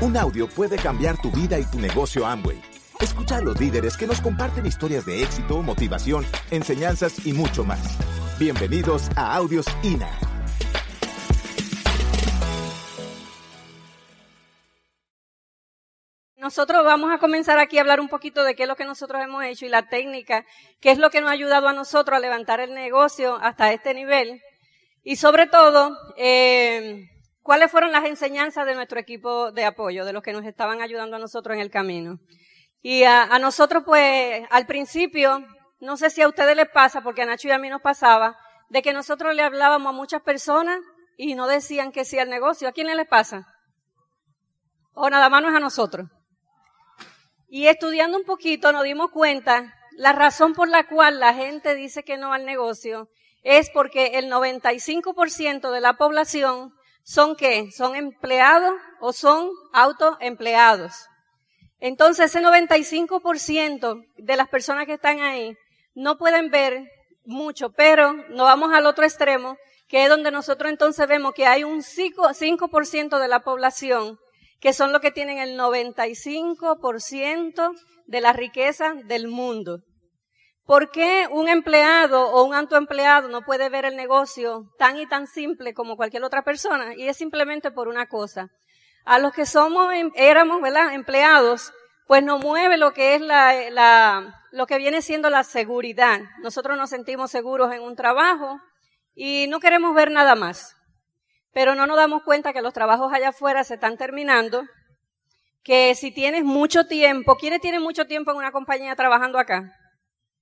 Un audio puede cambiar tu vida y tu negocio Amway. Escucha a los líderes que nos comparten historias de éxito, motivación, enseñanzas y mucho más. Bienvenidos a Audios INA. Nosotros vamos a comenzar aquí a hablar un poquito de qué es lo que nosotros hemos hecho y la técnica, qué es lo que nos ha ayudado a nosotros a levantar el negocio hasta este nivel. Y sobre todo, eh, cuáles fueron las enseñanzas de nuestro equipo de apoyo, de los que nos estaban ayudando a nosotros en el camino. Y a, nosotros, pues, al principio, no sé si a ustedes les pasa, porque a Nacho y a mí nos pasaba, de que nosotros le hablábamos a muchas personas y no decían que sí al negocio. ¿A quién les pasa? O nada más no es a nosotros. Y estudiando un poquito nos dimos cuenta la razón por la cual la gente dice que no al negocio es porque el 95% de la población son qué? Son empleados o son autoempleados. Entonces ese 95% de las personas que están ahí no pueden ver mucho, pero nos vamos al otro extremo, que es donde nosotros entonces vemos que hay un 5%, de la población que son los que tienen el 95% de la riqueza del mundo. ¿Por qué un empleado o un autoempleado no puede ver el negocio tan y tan simple como cualquier otra persona? Y es simplemente por una cosa. A los que somos, em, éramos, ¿verdad? Empleados, pues nos mueve lo que es la, la, lo que viene siendo la seguridad. Nosotros nos sentimos seguros en un trabajo y no queremos ver nada más. Pero no nos damos cuenta que los trabajos allá afuera se están terminando, que si tienes mucho tiempo, ¿quiénes tienen mucho tiempo en una compañía trabajando acá?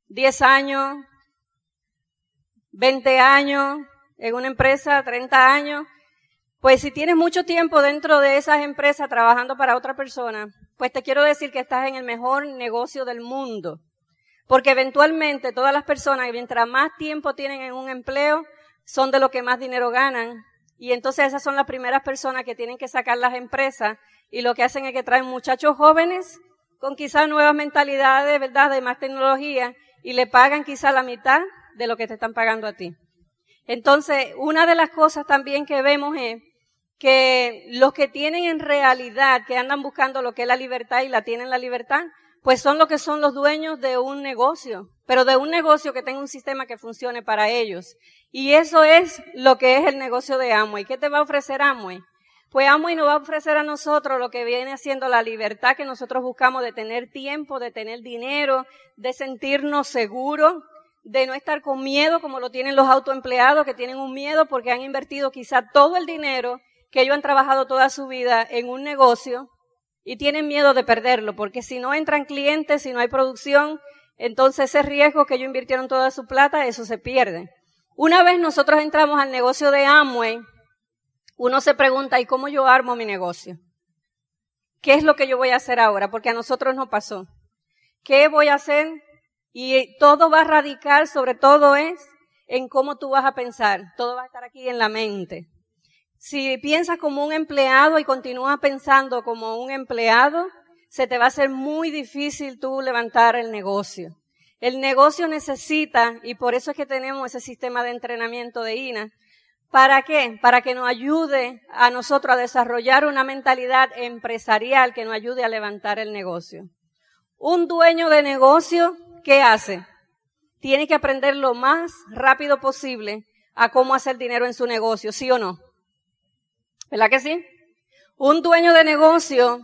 10 años, 20 años, en una empresa 30 años, pues si tienes mucho tiempo dentro de esas empresas trabajando para otra persona, pues te quiero decir que estás en el mejor negocio del mundo. Porque eventualmente todas las personas, mientras más tiempo tienen en un empleo, son de lo que más dinero ganan. Y entonces esas son las primeras personas que tienen que sacar las empresas y lo que hacen es que traen muchachos jóvenes con quizás nuevas mentalidades, ¿verdad?, de más tecnología y le pagan quizá la mitad de lo que te están pagando a ti. Entonces, una de las cosas también que vemos es que los que tienen en realidad, que andan buscando lo que es la libertad y la tienen la libertad, pues son los que son los dueños de un negocio, pero de un negocio que tenga un sistema que funcione para ellos. Y eso es lo que es el negocio de Amway. ¿Qué te va a ofrecer Amway? Pues Amway nos va a ofrecer a nosotros lo que viene siendo la libertad que nosotros buscamos de tener tiempo, de tener dinero, de sentirnos seguros, de no estar con miedo como lo tienen los autoempleados que tienen un miedo porque han invertido quizá todo el dinero que ellos han trabajado toda su vida en un negocio y tienen miedo de perderlo porque si no entran clientes, si no hay producción, entonces ese riesgo que ellos invirtieron toda su plata, eso se pierde. Una vez nosotros entramos al negocio de Amway, uno se pregunta, ¿y cómo yo armo mi negocio? ¿Qué es lo que yo voy a hacer ahora? Porque a nosotros no pasó. ¿Qué voy a hacer? Y todo va a radicar, sobre todo es en cómo tú vas a pensar. Todo va a estar aquí en la mente. Si piensas como un empleado y continúas pensando como un empleado, se te va a hacer muy difícil tú levantar el negocio. El negocio necesita, y por eso es que tenemos ese sistema de entrenamiento de INA, ¿Para qué? Para que nos ayude a nosotros a desarrollar una mentalidad empresarial que nos ayude a levantar el negocio. Un dueño de negocio, ¿qué hace? Tiene que aprender lo más rápido posible a cómo hacer dinero en su negocio, ¿sí o no? ¿Verdad que sí? Un dueño de negocio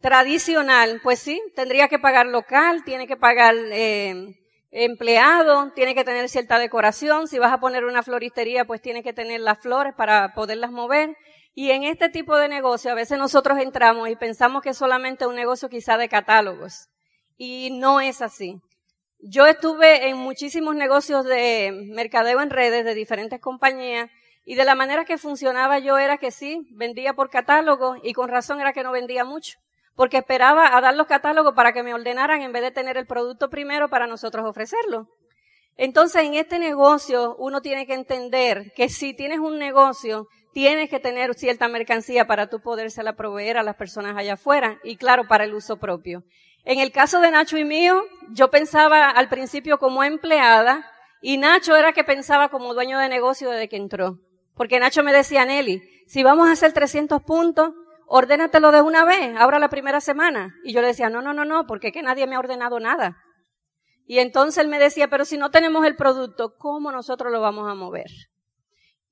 tradicional, pues sí, tendría que pagar local, tiene que pagar eh, empleado, tiene que tener cierta decoración. Si vas a poner una floristería, pues tiene que tener las flores para poderlas mover. Y en este tipo de negocio, a veces nosotros entramos y pensamos que es solamente un negocio quizá de catálogos. Y no es así. Yo estuve en muchísimos negocios de mercadeo en redes de diferentes compañías y de la manera que funcionaba yo era que sí, vendía por catálogo y con razón era que no vendía mucho porque esperaba a dar los catálogos para que me ordenaran en vez de tener el producto primero para nosotros ofrecerlo. Entonces, en este negocio uno tiene que entender que si tienes un negocio, tienes que tener cierta mercancía para tú podérsela proveer a las personas allá afuera y claro, para el uso propio. En el caso de Nacho y mío, yo pensaba al principio como empleada y Nacho era que pensaba como dueño de negocio desde que entró. Porque Nacho me decía, Nelly, si vamos a hacer 300 puntos, ordénatelo de una vez, ahora la primera semana. Y yo le decía, no, no, no, no, porque que nadie me ha ordenado nada. Y entonces él me decía, pero si no tenemos el producto, ¿cómo nosotros lo vamos a mover?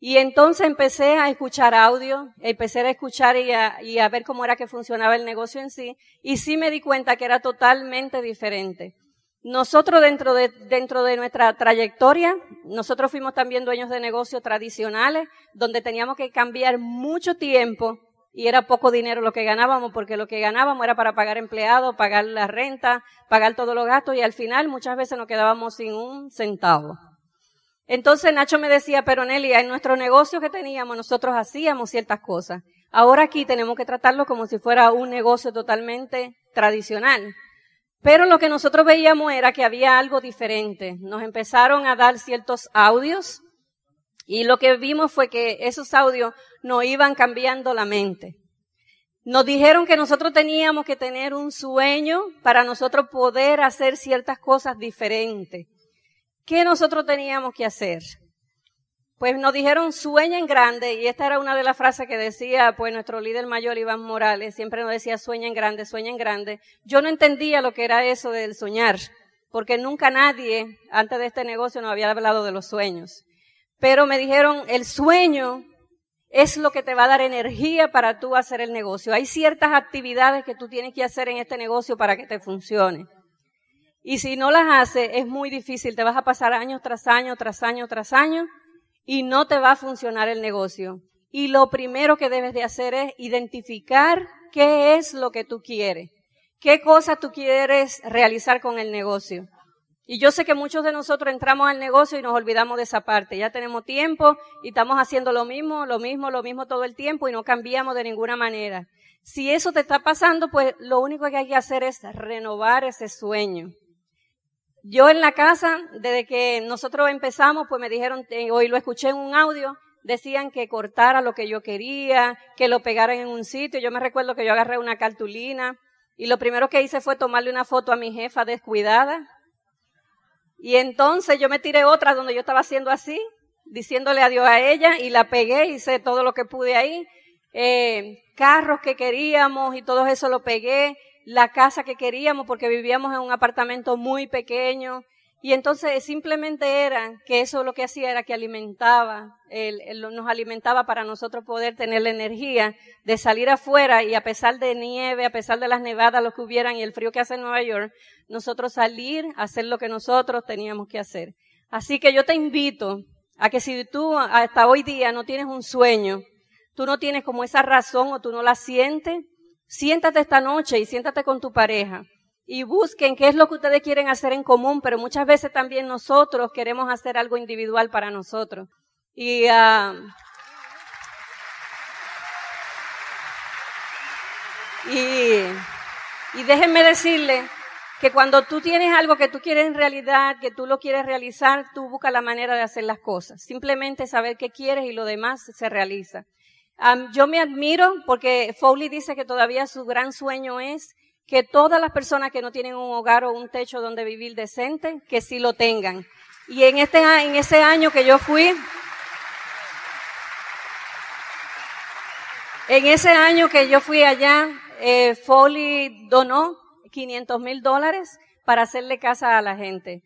Y entonces empecé a escuchar audio, empecé a escuchar y a, y a, ver cómo era que funcionaba el negocio en sí, y sí me di cuenta que era totalmente diferente. Nosotros dentro de, dentro de nuestra trayectoria, nosotros fuimos también dueños de negocios tradicionales, donde teníamos que cambiar mucho tiempo y era poco dinero lo que ganábamos, porque lo que ganábamos era para pagar empleados, pagar la renta, pagar todos los gastos, y al final muchas veces nos quedábamos sin un centavo. Entonces Nacho me decía, pero Nelly, en nuestro negocio que teníamos, nosotros hacíamos ciertas cosas. Ahora aquí tenemos que tratarlo como si fuera un negocio totalmente tradicional. Pero lo que nosotros veíamos era que había algo diferente. Nos empezaron a dar ciertos audios y lo que vimos fue que esos audios nos iban cambiando la mente. Nos dijeron que nosotros teníamos que tener un sueño para nosotros poder hacer ciertas cosas diferentes. ¿Qué nosotros teníamos que hacer? Pues nos dijeron sueña en grande y esta era una de las frases que decía pues nuestro líder mayor Iván Morales, siempre nos decía sueña en grande, sueña en grande. Yo no entendía lo que era eso del soñar, porque nunca nadie antes de este negocio nos había hablado de los sueños. Pero me dijeron el sueño es lo que te va a dar energía para tú hacer el negocio. Hay ciertas actividades que tú tienes que hacer en este negocio para que te funcione. Y si no las haces, es muy difícil. Te vas a pasar año tras año, tras año, tras año, y no te va a funcionar el negocio. Y lo primero que debes de hacer es identificar qué es lo que tú quieres. ¿Qué cosa tú quieres realizar con el negocio? Y yo sé que muchos de nosotros entramos al negocio y nos olvidamos de esa parte. Ya tenemos tiempo y estamos haciendo lo mismo, lo mismo, lo mismo todo el tiempo y no cambiamos de ninguna manera. Si eso te está pasando, pues lo único que hay que hacer es renovar ese sueño. Yo en la casa, desde que nosotros empezamos, pues me dijeron, eh, hoy lo escuché en un audio, decían que cortara lo que yo quería, que lo pegaran en un sitio. Yo me recuerdo que yo agarré una cartulina y lo primero que hice fue tomarle una foto a mi jefa descuidada. Y entonces yo me tiré otra donde yo estaba haciendo así, diciéndole adiós a ella y la pegué, hice todo lo que pude ahí. Eh, carros que queríamos y todo eso lo pegué la casa que queríamos porque vivíamos en un apartamento muy pequeño. Y entonces simplemente era que eso lo que hacía era que alimentaba, nos alimentaba para nosotros poder tener la energía de salir afuera y a pesar de nieve, a pesar de las nevadas, lo que hubieran y el frío que hace en Nueva York, nosotros salir a hacer lo que nosotros teníamos que hacer. Así que yo te invito a que si tú hasta hoy día no tienes un sueño, tú no tienes como esa razón o tú no la sientes, Siéntate esta noche y siéntate con tu pareja y busquen qué es lo que ustedes quieren hacer en común, pero muchas veces también nosotros queremos hacer algo individual para nosotros. Y, uh, y, déjenme decirle que cuando tú tienes algo que tú quieres en realidad, que tú lo quieres realizar, tú buscas la manera de hacer las cosas. Simplemente saber qué quieres y lo demás se realiza yo me admiro porque Foley dice que todavía su gran sueño es que todas las personas que no tienen un hogar o un techo donde vivir decente, que sí lo tengan. Y en este en ese año que yo fui, en ese año que yo fui allá, eh, Foley donó 500 mil dólares para hacerle casa a la gente.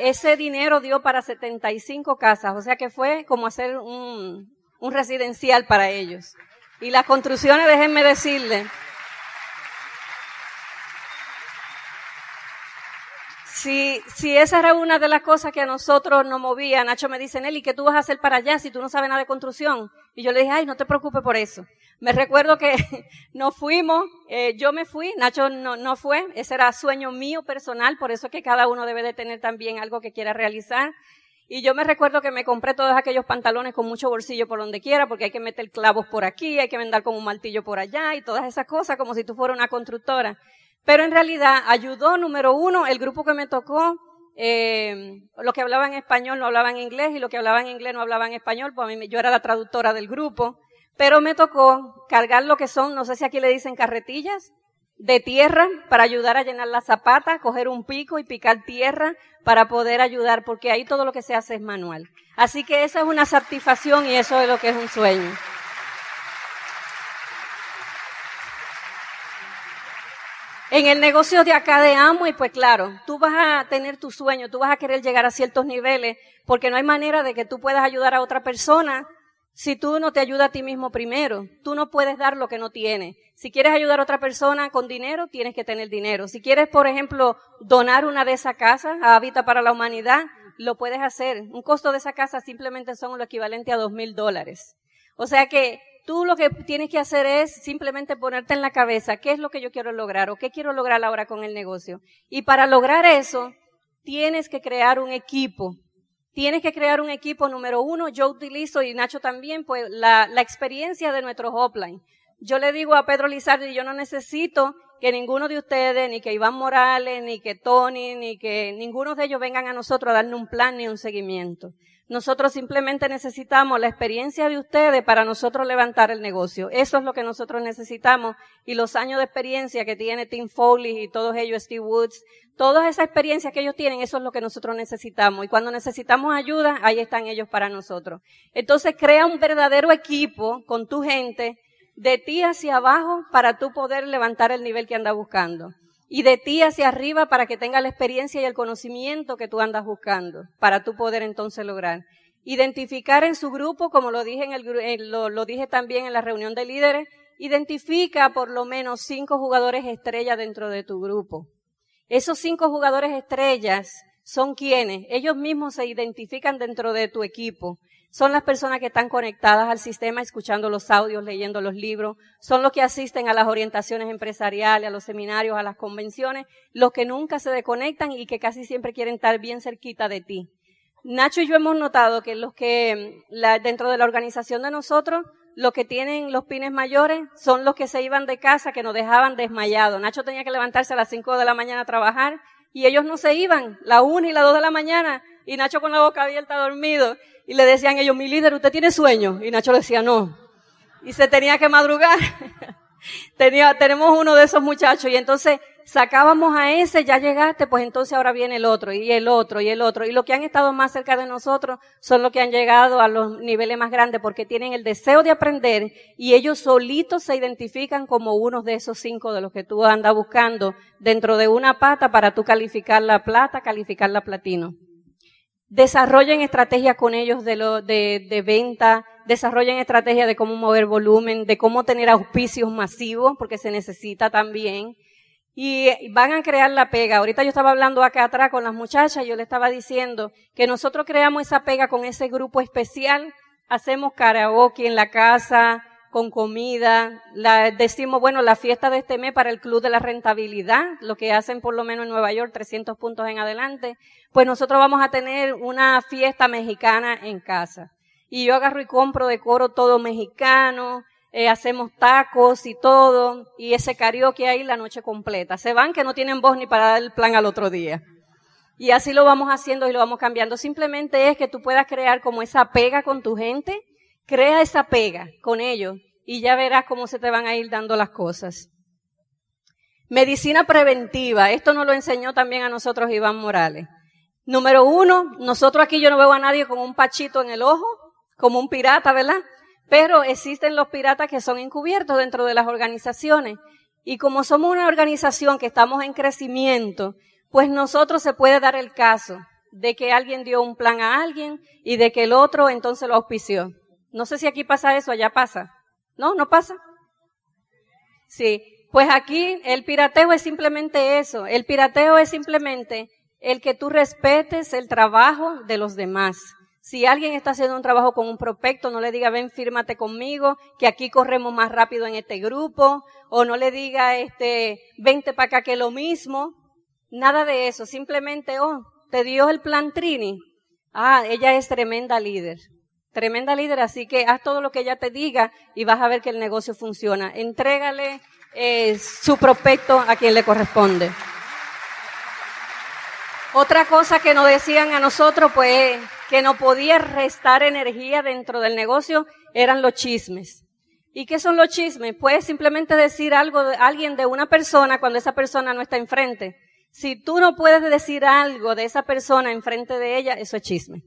ese dinero dio para 75 casas, o sea que fue como hacer un, un residencial para ellos. Y las construcciones, déjenme decirle, Si, si esa era una de las cosas que a nosotros nos movía, Nacho me dice, Nelly, ¿qué tú vas a hacer para allá si tú no sabes nada de construcción? Y yo le dije, ay, no te preocupes por eso. Me recuerdo que nos fuimos, eh, yo me fui, Nacho no, no fue, ese era sueño mío personal, por eso es que cada uno debe de tener también algo que quiera realizar. Y yo me recuerdo que me compré todos aquellos pantalones con mucho bolsillo por donde quiera, porque hay que meter clavos por aquí, hay que vendar con un martillo por allá y todas esas cosas, como si tú fueras una constructora. Pero en realidad ayudó, número uno, el grupo que me tocó, eh, lo que hablaban español no hablaban inglés y lo que hablaban inglés no hablaban español, pues a mí yo era la traductora del grupo. Pero me tocó cargar lo que son, no sé si aquí le dicen carretillas, de tierra para ayudar a llenar la zapata, coger un pico y picar tierra para poder ayudar, porque ahí todo lo que se hace es manual. Así que esa es una satisfacción y eso es lo que es un sueño. En el negocio de acá de Amo, y pues claro, tú vas a tener tu sueño, tú vas a querer llegar a ciertos niveles, porque no hay manera de que tú puedas ayudar a otra persona si tú no te ayudas a ti mismo primero. Tú no puedes dar lo que no tienes. Si quieres ayudar a otra persona con dinero, tienes que tener dinero. Si quieres, por ejemplo, donar una de esas casas a Habita para la Humanidad, lo puedes hacer. Un costo de esa casa simplemente son lo equivalente a dos mil dólares. O sea que tú lo que tienes que hacer es simplemente ponerte en la cabeza qué es lo que yo quiero lograr o qué quiero lograr ahora con el negocio. Y para lograr eso, tienes que crear un equipo. Tienes que crear un equipo número uno. Yo utilizo, y Nacho también, pues la, experiencia de nuestros offline. Yo le digo a Pedro Lizardi, yo no necesito que ninguno de ustedes, ni que Iván Morales, ni que Tony, ni que ninguno de ellos vengan a nosotros a darle un plan ni un seguimiento. Nosotros simplemente necesitamos la experiencia de ustedes para nosotros levantar el negocio. Eso es lo que nosotros necesitamos. Y los años de experiencia que tiene Tim Foley y todos ellos, Steve Woods, toda esa experiencia que ellos tienen, eso es lo que nosotros necesitamos. Y cuando necesitamos ayuda, ahí están ellos para nosotros. Entonces crea un verdadero equipo con tu gente de ti hacia abajo para tú poder levantar el nivel que andas buscando. Y de ti hacia arriba para que tenga la experiencia y el conocimiento que tú andas buscando, para tú poder entonces lograr. Identificar en su grupo, como lo dije, en el, dije también en la reunión de líderes, identifica por lo menos cinco jugadores estrellas dentro de tu grupo. Esos cinco jugadores estrellas son quienes, ellos mismos se identifican dentro de tu equipo son las personas que están conectadas al sistema, escuchando los audios, leyendo los libros, son los que asisten a las orientaciones empresariales, a los seminarios, a las convenciones, los que nunca se desconectan y que casi siempre quieren estar bien cerquita de ti. Nacho y yo hemos notado que los que, dentro de la organización de nosotros, los que tienen los pines mayores son los que se iban de casa, que nos dejaban desmayados. Nacho tenía que levantarse a las 5 de la mañana a trabajar y ellos no se iban, la 1 y la 2 de la mañana, y Nacho con la boca abierta dormido y le decían ellos, mi líder, ¿usted tiene sueño? Y Nacho le decía, no. Y se tenía que madrugar. Tenía, tenemos uno de esos muchachos y entonces sacábamos a ese, ya llegaste, pues entonces ahora viene el otro y el otro y el otro. Y los que han estado más cerca de nosotros son los que han llegado a los niveles más grandes porque tienen el deseo de aprender y ellos solitos se identifican como uno de esos cinco de los que tú andas buscando dentro de una pata para tú calificar la plata, calificar la platino desarrollen estrategias con ellos de, lo, de, de venta, desarrollen estrategias de cómo mover volumen, de cómo tener auspicios masivos, porque se necesita también. Y van a crear la pega. Ahorita yo estaba hablando acá atrás con las muchachas, yo le estaba diciendo que nosotros creamos esa pega con ese grupo especial, hacemos karaoke en la casa, con comida. La, decimos, bueno, la fiesta de este mes para el Club de la Rentabilidad, lo que hacen por lo menos en Nueva York, 300 puntos en adelante. Pues nosotros vamos a tener una fiesta mexicana en casa. Y yo agarro y compro de coro todo mexicano, eh, hacemos tacos y todo, y ese karaoke ahí la noche completa. Se van que no tienen voz ni para dar el plan al otro día. Y así lo vamos haciendo y lo vamos cambiando. Simplemente es que tú puedas crear como esa pega con tu gente, Crea esa pega con ellos y ya verás cómo se te van a ir dando las cosas. Medicina preventiva. Esto nos lo enseñó también a nosotros Iván Morales. Número uno, nosotros aquí yo no veo a nadie con un pachito en el ojo, como un pirata, ¿verdad? Pero existen los piratas que son encubiertos dentro de las organizaciones. Y como somos una organización que estamos en crecimiento, pues nosotros se puede dar el caso de que alguien dio un plan a alguien y de que el otro entonces lo auspició. No sé si aquí pasa eso, allá pasa. ¿No? ¿No pasa? Sí. Pues aquí el pirateo es simplemente eso. El pirateo es simplemente el que tú respetes el trabajo de los demás. Si alguien está haciendo un trabajo con un prospecto, no le diga, ven, fírmate conmigo, que aquí corremos más rápido en este grupo, o no le diga, este, vente para acá que lo mismo. Nada de eso. Simplemente, oh, te dio el plan Trini. Ah, ella es tremenda líder. Tremenda líder, así que haz todo lo que ella te diga y vas a ver que el negocio funciona. Entrégale eh, su prospecto a quien le corresponde. Otra cosa que nos decían a nosotros, pues, que no podía restar energía dentro del negocio, eran los chismes. ¿Y qué son los chismes? Puedes simplemente decir algo de alguien de una persona cuando esa persona no está enfrente. Si tú no puedes decir algo de esa persona enfrente de ella, eso es chisme.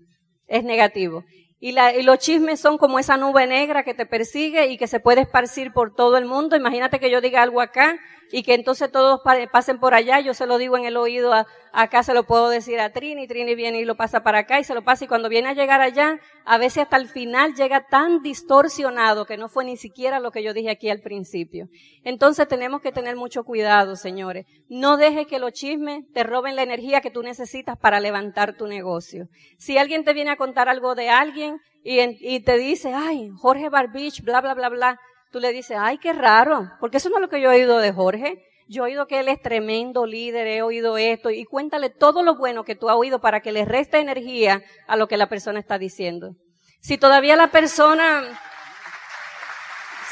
Es negativo. Y, la, y, los chismes son como esa nube negra que te persigue y que se puede esparcir por todo el mundo. Imagínate que yo diga algo acá y que entonces todos pasen por allá. Yo se lo digo en el oído, a, acá se lo puedo decir a Trini, Trini viene y lo pasa para acá y se lo pasa. Y cuando viene a llegar allá, a veces hasta el final llega tan distorsionado que no fue ni siquiera lo que yo dije aquí al principio. Entonces tenemos que tener mucho cuidado, señores. No dejes que los chismes te roben la energía que tú necesitas para levantar tu negocio. Si alguien te viene a contar algo de alguien y, y te dice, ay, Jorge Barbich, bla, bla, bla, bla, tú le dices, ay, qué raro, porque eso no es lo que yo he oído de Jorge. Yo he oído que él es tremendo líder, he oído esto, y cuéntale todo lo bueno que tú has oído para que le reste energía a lo que la persona está diciendo. Si todavía la persona,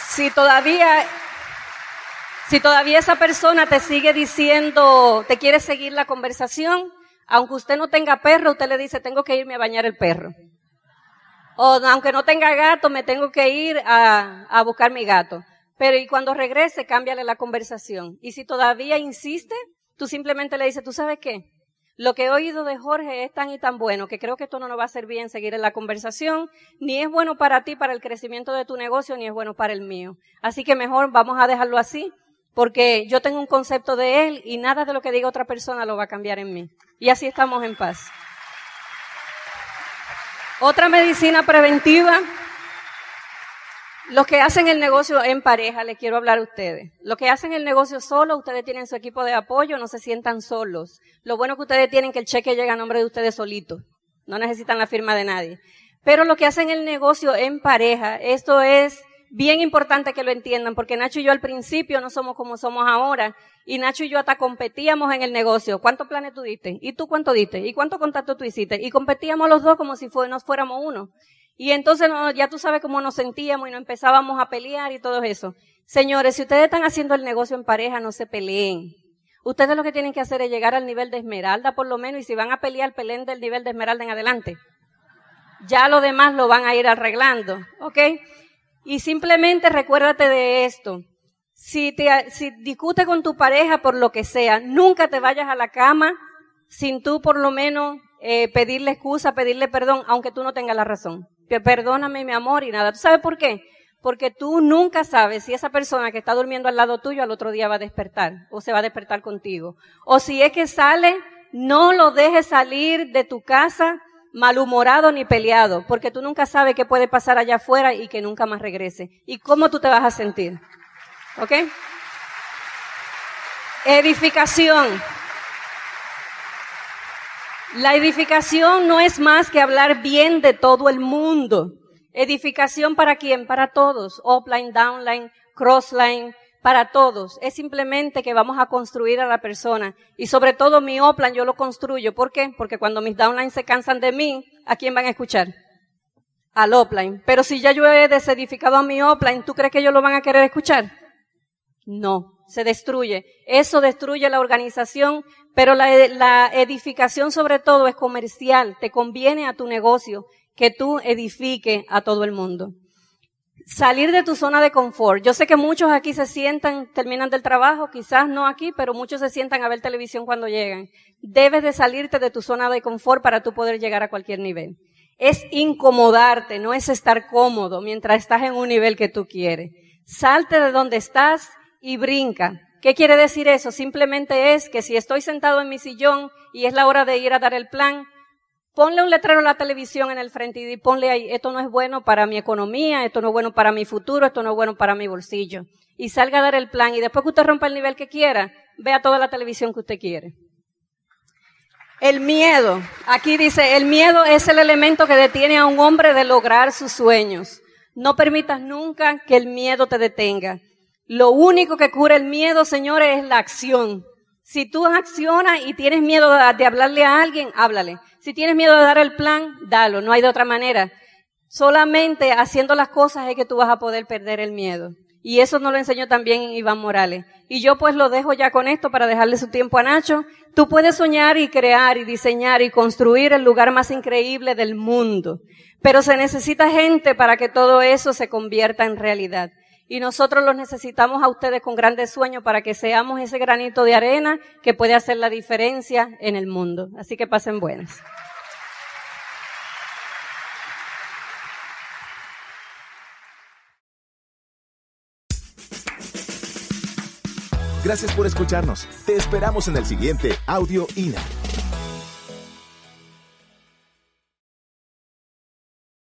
si todavía, si todavía esa persona te sigue diciendo, te quiere seguir la conversación, aunque usted no tenga perro, usted le dice, tengo que irme a bañar el perro. O aunque no tenga gato, me tengo que ir a, a buscar mi gato. Pero y cuando regrese, cámbiale la conversación. Y si todavía insiste, tú simplemente le dices, ¿tú sabes qué? Lo que he oído de Jorge es tan y tan bueno que creo que esto no nos va a hacer bien seguir en la conversación, ni es bueno para ti, para el crecimiento de tu negocio, ni es bueno para el mío. Así que mejor vamos a dejarlo así, porque yo tengo un concepto de él y nada de lo que diga otra persona lo va a cambiar en mí. Y así estamos en paz. Otra medicina preventiva, los que hacen el negocio en pareja, les quiero hablar a ustedes. Los que hacen el negocio solo, ustedes tienen su equipo de apoyo, no se sientan solos. Lo bueno que ustedes tienen que el cheque llega a nombre de ustedes solitos. No necesitan la firma de nadie. Pero los que hacen el negocio en pareja, esto es bien importante que lo entiendan, porque Nacho y yo al principio no somos como somos ahora. Y Nacho y yo hasta competíamos en el negocio. ¿Cuántos planes tú diste? ¿Y tú cuánto diste? ¿Y cuánto contacto tú hiciste? Y competíamos los dos como si nos fuéramos uno. Y entonces ya tú sabes cómo nos sentíamos y nos empezábamos a pelear y todo eso. Señores, si ustedes están haciendo el negocio en pareja, no se peleen. Ustedes lo que tienen que hacer es llegar al nivel de esmeralda por lo menos y si van a pelear, peleen del nivel de esmeralda en adelante. Ya lo demás lo van a ir arreglando, ¿ok? Y simplemente recuérdate de esto. Si, te, si discutes con tu pareja por lo que sea, nunca te vayas a la cama sin tú por lo menos eh, pedirle excusa, pedirle perdón, aunque tú no tengas la razón. Perdóname mi amor y nada. ¿Tú sabes por qué? Porque tú nunca sabes si esa persona que está durmiendo al lado tuyo al otro día va a despertar o se va a despertar contigo. O si es que sale, no lo dejes salir de tu casa malhumorado ni peleado, porque tú nunca sabes qué puede pasar allá afuera y que nunca más regrese. ¿Y cómo tú te vas a sentir? ¿Ok? Edificación. La edificación no es más que hablar bien de todo el mundo. Edificación para quién? Para todos. Upline, downline, crossline, para todos. Es simplemente que vamos a construir a la persona. Y sobre todo mi upline yo lo construyo. ¿Por qué? Porque cuando mis downlines se cansan de mí, ¿a quién van a escuchar? Al upline. Pero si ya yo he desedificado a mi upline, ¿tú crees que ellos lo van a querer escuchar? No, se destruye. Eso destruye la organización, pero la, edificación sobre todo es comercial. Te conviene a tu negocio que tú edifique a todo el mundo. Salir de tu zona de confort. Yo sé que muchos aquí se sientan, terminan del trabajo, quizás no aquí, pero muchos se sientan a ver televisión cuando llegan. Debes de salirte de tu zona de confort para tú poder llegar a cualquier nivel. Es incomodarte, no es estar cómodo mientras estás en un nivel que tú quieres. Salte de donde estás y brinca. ¿Qué quiere decir eso? Simplemente es que si estoy sentado en mi sillón y es la hora de ir a dar el plan, ponle un letrero a la televisión en el frente y ponle ahí, esto no es bueno para mi economía, esto no es bueno para mi futuro, esto no es bueno para mi bolsillo. Y salga a dar el plan y después que usted rompa el nivel que quiera, vea toda la televisión que usted quiere. El miedo. Aquí dice, el miedo es el elemento que detiene a un hombre de lograr sus sueños. No permitas nunca que el miedo te detenga. Lo único que cura el miedo, señores, es la acción. Si tú accionas y tienes miedo de hablarle a alguien, háblale. Si tienes miedo de dar el plan, dalo. No hay de otra manera. Solamente haciendo las cosas es que tú vas a poder perder el miedo. Y eso nos lo enseñó también Iván Morales. Y yo pues lo dejo ya con esto para dejarle su tiempo a Nacho. Tú puedes soñar y crear y diseñar y construir el lugar más increíble del mundo. Pero se necesita gente para que todo eso se convierta en realidad y nosotros los necesitamos a ustedes con grandes sueños para que seamos ese granito de arena que puede hacer la diferencia en el mundo. Así que pasen buenas. Gracias por escucharnos. Te esperamos en el siguiente Audio INA.